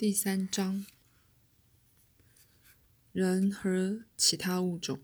第三章：人和其他物种。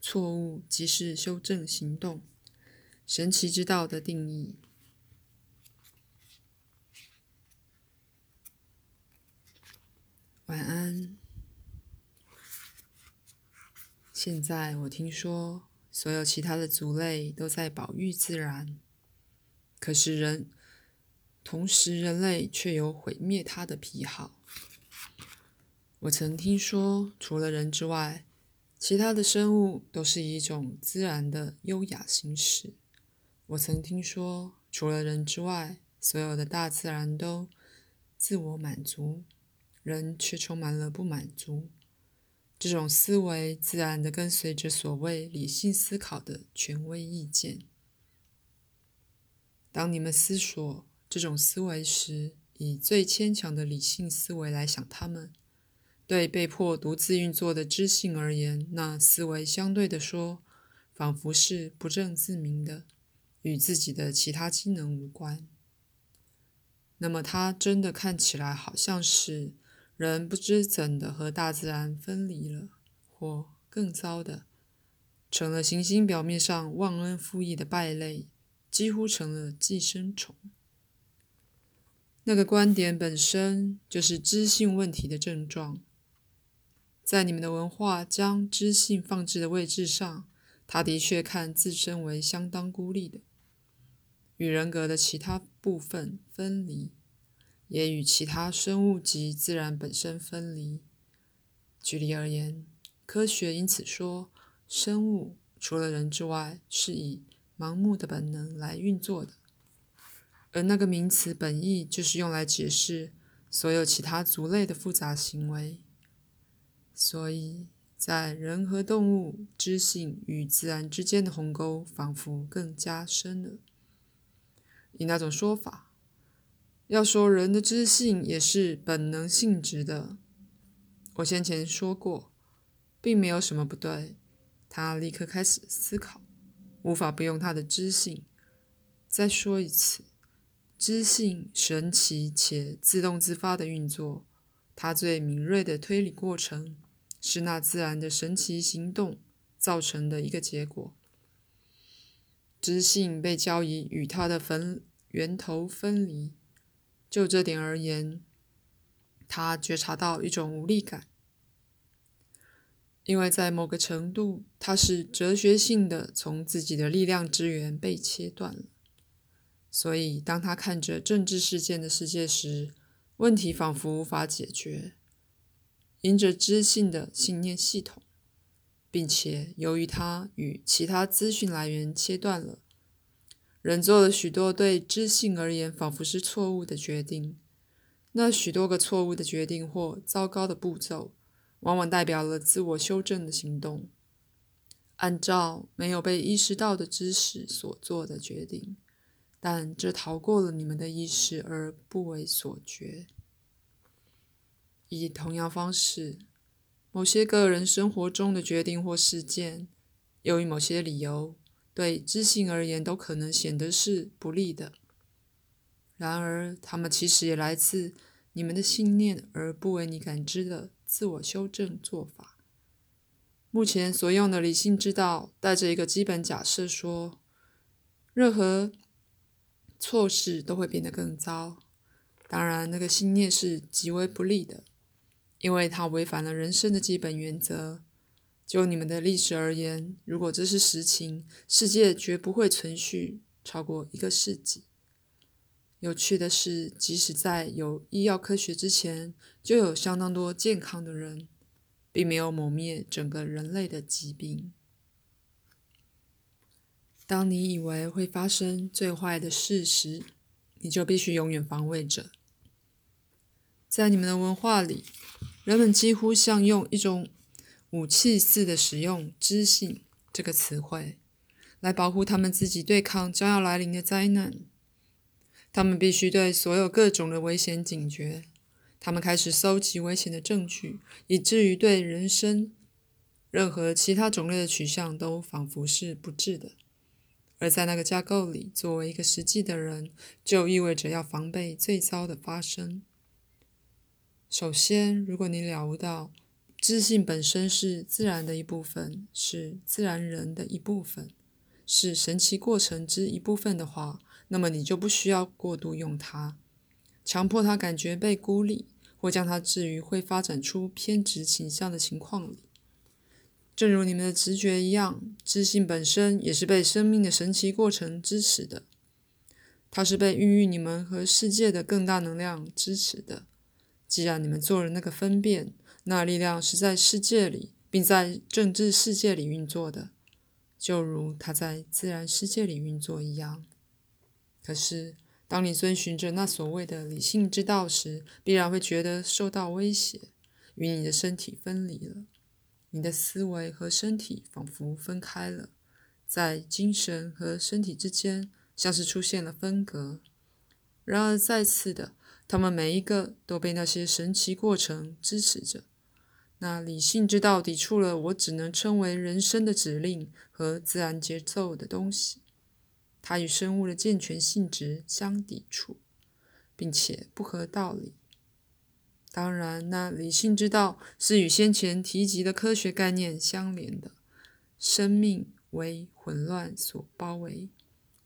错误即是修正行动。神奇之道的定义。晚安。现在我听说，所有其他的族类都在保育自然，可是人，同时人类却有毁灭它的癖好。我曾听说，除了人之外，其他的生物都是一种自然的优雅形式。我曾听说，除了人之外，所有的大自然都自我满足，人却充满了不满足。这种思维自然的跟随着所谓理性思考的权威意见。当你们思索这种思维时，以最牵强的理性思维来想他们。对被迫独自运作的知性而言，那思维相对的说，仿佛是不正自明的，与自己的其他机能无关。那么，它真的看起来好像是。人不知怎的和大自然分离了，或更糟的，成了行星表面上忘恩负义的败类，几乎成了寄生虫。那个观点本身就是知性问题的症状。在你们的文化将知性放置的位置上，它的确看自身为相当孤立的，与人格的其他部分分离。也与其他生物及自然本身分离。举例而言，科学因此说，生物除了人之外，是以盲目的本能来运作的，而那个名词本意就是用来解释所有其他族类的复杂行为。所以在人和动物知性与自然之间的鸿沟，仿佛更加深了。以那种说法。要说人的知性也是本能性质的，我先前说过，并没有什么不对。他立刻开始思考，无法不用他的知性。再说一次，知性神奇且自动自发的运作，它最敏锐的推理过程是那自然的神奇行动造成的一个结果。知性被交易与它的分源头分离。就这点而言，他觉察到一种无力感，因为在某个程度，他是哲学性的从自己的力量之源被切断了。所以，当他看着政治事件的世界时，问题仿佛无法解决，因着知性的信念系统，并且由于他与其他资讯来源切断了。人做了许多对知性而言仿佛是错误的决定，那许多个错误的决定或糟糕的步骤，往往代表了自我修正的行动，按照没有被意识到的知识所做的决定，但这逃过了你们的意识而不为所觉。以同样方式，某些个人生活中的决定或事件，由于某些理由。对知性而言，都可能显得是不利的。然而，它们其实也来自你们的信念，而不为你感知的自我修正做法。目前所用的理性之道，带着一个基本假设，说任何错事都会变得更糟。当然，那个信念是极为不利的，因为它违反了人生的基本原则。就你们的历史而言，如果这是实情，世界绝不会存续超过一个世纪。有趣的是，即使在有医药科学之前，就有相当多健康的人，并没有抹灭整个人类的疾病。当你以为会发生最坏的事时，你就必须永远防卫着。在你们的文化里，人们几乎像用一种。武器似的使用“知性”这个词汇，来保护他们自己对抗将要来临的灾难。他们必须对所有各种的危险警觉。他们开始搜集危险的证据，以至于对人生任何其他种类的取向都仿佛是不智的。而在那个架构里，作为一个实际的人，就意味着要防备最糟的发生。首先，如果你了悟到知性本身是自然的一部分，是自然人的一部分，是神奇过程之一部分的话，那么你就不需要过度用它，强迫他感觉被孤立，或将它置于会发展出偏执倾向的情况里。正如你们的直觉一样，知性本身也是被生命的神奇过程支持的。它是被孕育你们和世界的更大能量支持的。既然你们做了那个分辨，那力量是在世界里，并在政治世界里运作的，就如它在自然世界里运作一样。可是，当你遵循着那所谓的理性之道时，必然会觉得受到威胁，与你的身体分离了。你的思维和身体仿佛分开了，在精神和身体之间，像是出现了分隔。然而，再次的，他们每一个都被那些神奇过程支持着。那理性之道抵触了我只能称为人生的指令和自然节奏的东西，它与生物的健全性质相抵触，并且不合道理。当然，那理性之道是与先前提及的科学概念相连的。生命为混乱所包围，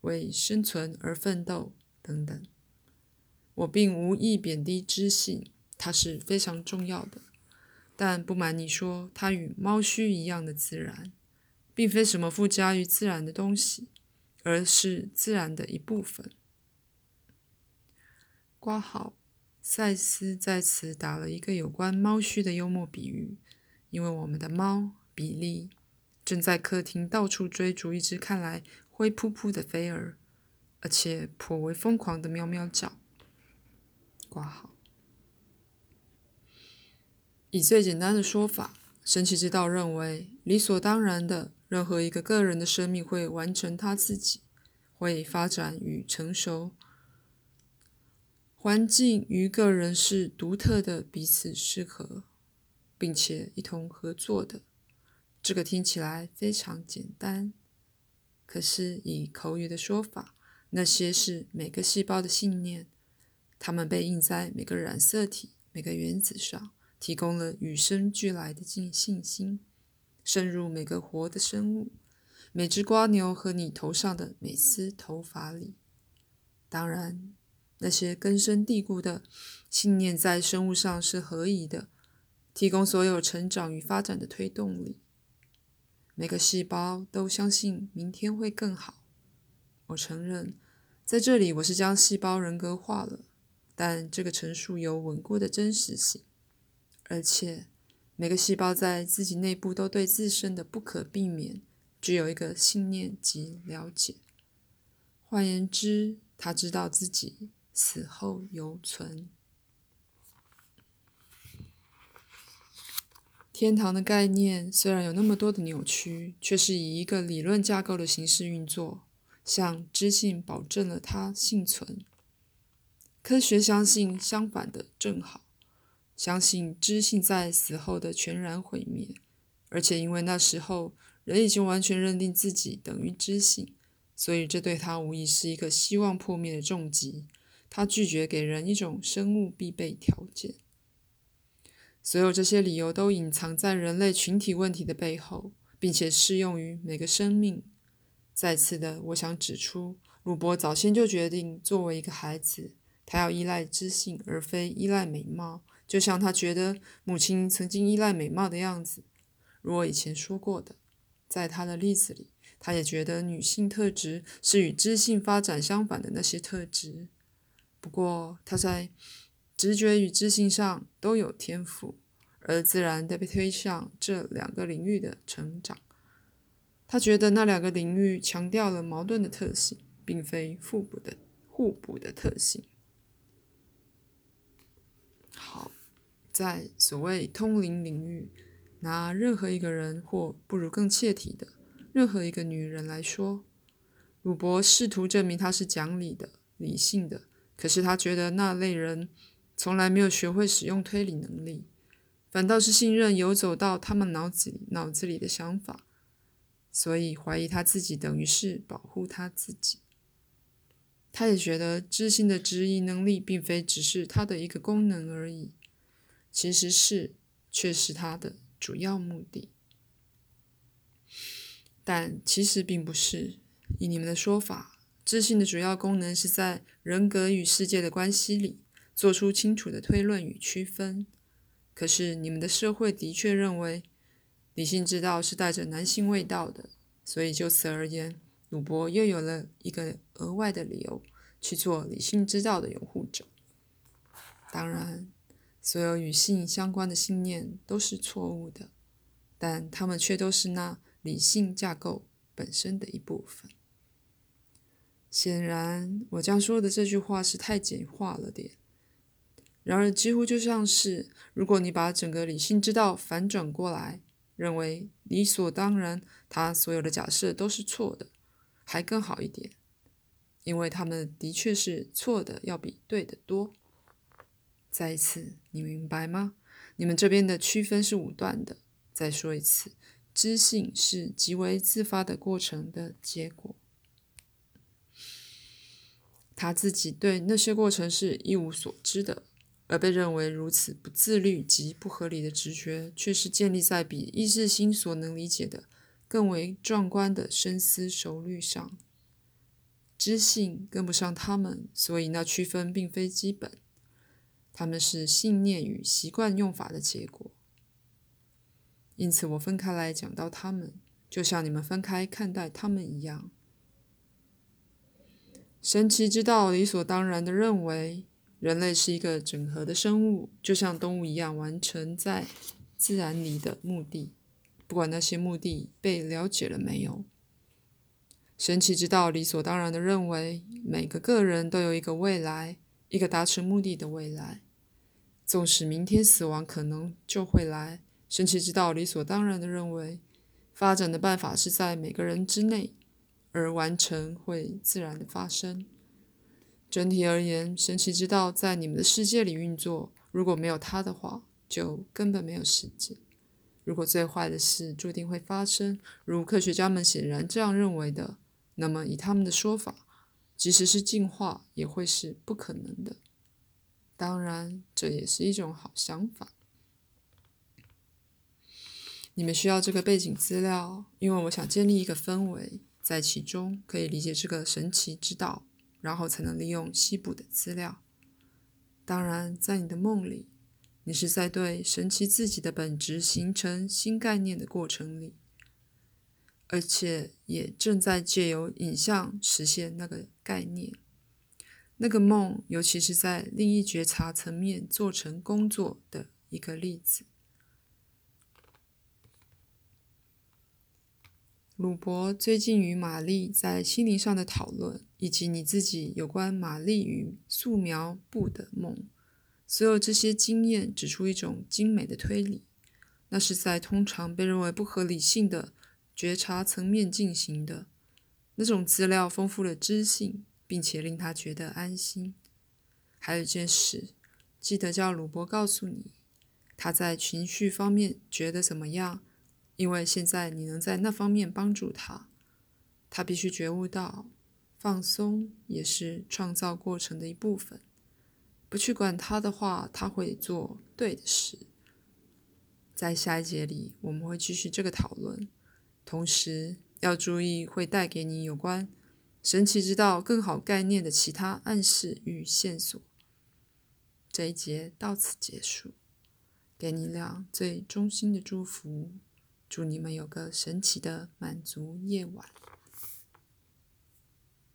为生存而奋斗，等等。我并无意贬低知性，它是非常重要的。但不瞒你说，它与猫须一样的自然，并非什么附加于自然的东西，而是自然的一部分。挂号。赛斯在此打了一个有关猫须的幽默比喻，因为我们的猫比利正在客厅到处追逐一只看来灰扑扑的飞儿，而且颇为疯狂的喵喵叫。挂号。以最简单的说法，神奇之道认为，理所当然的，任何一个个人的生命会完成他自己，会发展与成熟。环境与个人是独特的，彼此适合，并且一同合作的。这个听起来非常简单，可是以口语的说法，那些是每个细胞的信念，它们被印在每个染色体、每个原子上，提供了与生俱来的信信心，渗入每个活的生物，每只瓜牛和你头上的每丝头发里。当然。那些根深蒂固的信念在生物上是合宜的，提供所有成长与发展的推动力。每个细胞都相信明天会更好。我承认，在这里我是将细胞人格化了，但这个陈述有稳固的真实性，而且每个细胞在自己内部都对自身的不可避免具有一个信念及了解。换言之，他知道自己。死后犹存。天堂的概念虽然有那么多的扭曲，却是以一个理论架构的形式运作，向知性保证了它幸存。科学相信相反的正好，相信知性在死后的全然毁灭，而且因为那时候人已经完全认定自己等于知性，所以这对他无疑是一个希望破灭的重击。他拒绝给人一种生物必备条件。所有这些理由都隐藏在人类群体问题的背后，并且适用于每个生命。再次的，我想指出，鲁伯早先就决定，作为一个孩子，他要依赖知性，而非依赖美貌，就像他觉得母亲曾经依赖美貌的样子。如我以前说过的，在他的例子里，他也觉得女性特质是与知性发展相反的那些特质。不过，他在直觉与知性上都有天赋，而自然的被推向这两个领域的成长。他觉得那两个领域强调了矛盾的特性，并非互补的互补的特性。好，在所谓通灵领域，拿任何一个人，或不如更切题的，任何一个女人来说，鲁伯试图证明她是讲理的、理性的。可是他觉得那类人从来没有学会使用推理能力，反倒是信任游走到他们脑子里脑子里的想法，所以怀疑他自己等于是保护他自己。他也觉得知性的质疑能力并非只是他的一个功能而已，其实是却是他的主要目的。但其实并不是。以你们的说法，知性的主要功能是在人格与世界的关系里做出清楚的推论与区分。可是你们的社会的确认为理性之道是带着男性味道的，所以就此而言，鲁伯又有了一个额外的理由去做理性之道的拥护者。当然，所有与性相关的信念都是错误的，但他们却都是那理性架构本身的一部分。显然，我将说的这句话是太简化了点。然而，几乎就像是，如果你把整个理性之道反转过来，认为理所当然，他所有的假设都是错的，还更好一点，因为他们的确是错的，要比对的多。再一次，你明白吗？你们这边的区分是武断的。再说一次，知性是极为自发的过程的结果。他自己对那些过程是一无所知的，而被认为如此不自律及不合理的直觉，却是建立在比意识心所能理解的更为壮观的深思熟虑上。知性跟不上他们，所以那区分并非基本，他们是信念与习惯用法的结果。因此，我分开来讲到他们，就像你们分开看待他们一样。神奇之道理所当然的认为，人类是一个整合的生物，就像动物一样，完成在自然里的目的，不管那些目的被了解了没有。神奇之道理所当然的认为，每个个人都有一个未来，一个达成目的的未来，纵使明天死亡可能就会来。神奇之道理所当然的认为，发展的办法是在每个人之内。而完成会自然的发生。整体而言，神奇之道在你们的世界里运作。如果没有它的话，就根本没有世界。如果最坏的事注定会发生，如科学家们显然这样认为的，那么以他们的说法，即使是进化也会是不可能的。当然，这也是一种好想法。你们需要这个背景资料，因为我想建立一个氛围。在其中可以理解这个神奇之道，然后才能利用西部的资料。当然，在你的梦里，你是在对神奇自己的本质形成新概念的过程里，而且也正在借由影像实现那个概念。那个梦，尤其是在另一觉察层面做成工作的一个例子。鲁伯最近与玛丽在心灵上的讨论，以及你自己有关玛丽与素描布的梦，所有这些经验指出一种精美的推理，那是在通常被认为不合理性的觉察层面进行的。那种资料丰富了知性，并且令他觉得安心。还有一件事，记得叫鲁伯告诉你，他在情绪方面觉得怎么样。因为现在你能在那方面帮助他，他必须觉悟到，放松也是创造过程的一部分。不去管他的话，他会做对的事。在下一节里，我们会继续这个讨论，同时要注意会带给你有关神奇之道更好概念的其他暗示与线索。这一节到此结束，给你俩最衷心的祝福。祝你们有个神奇的满足夜晚。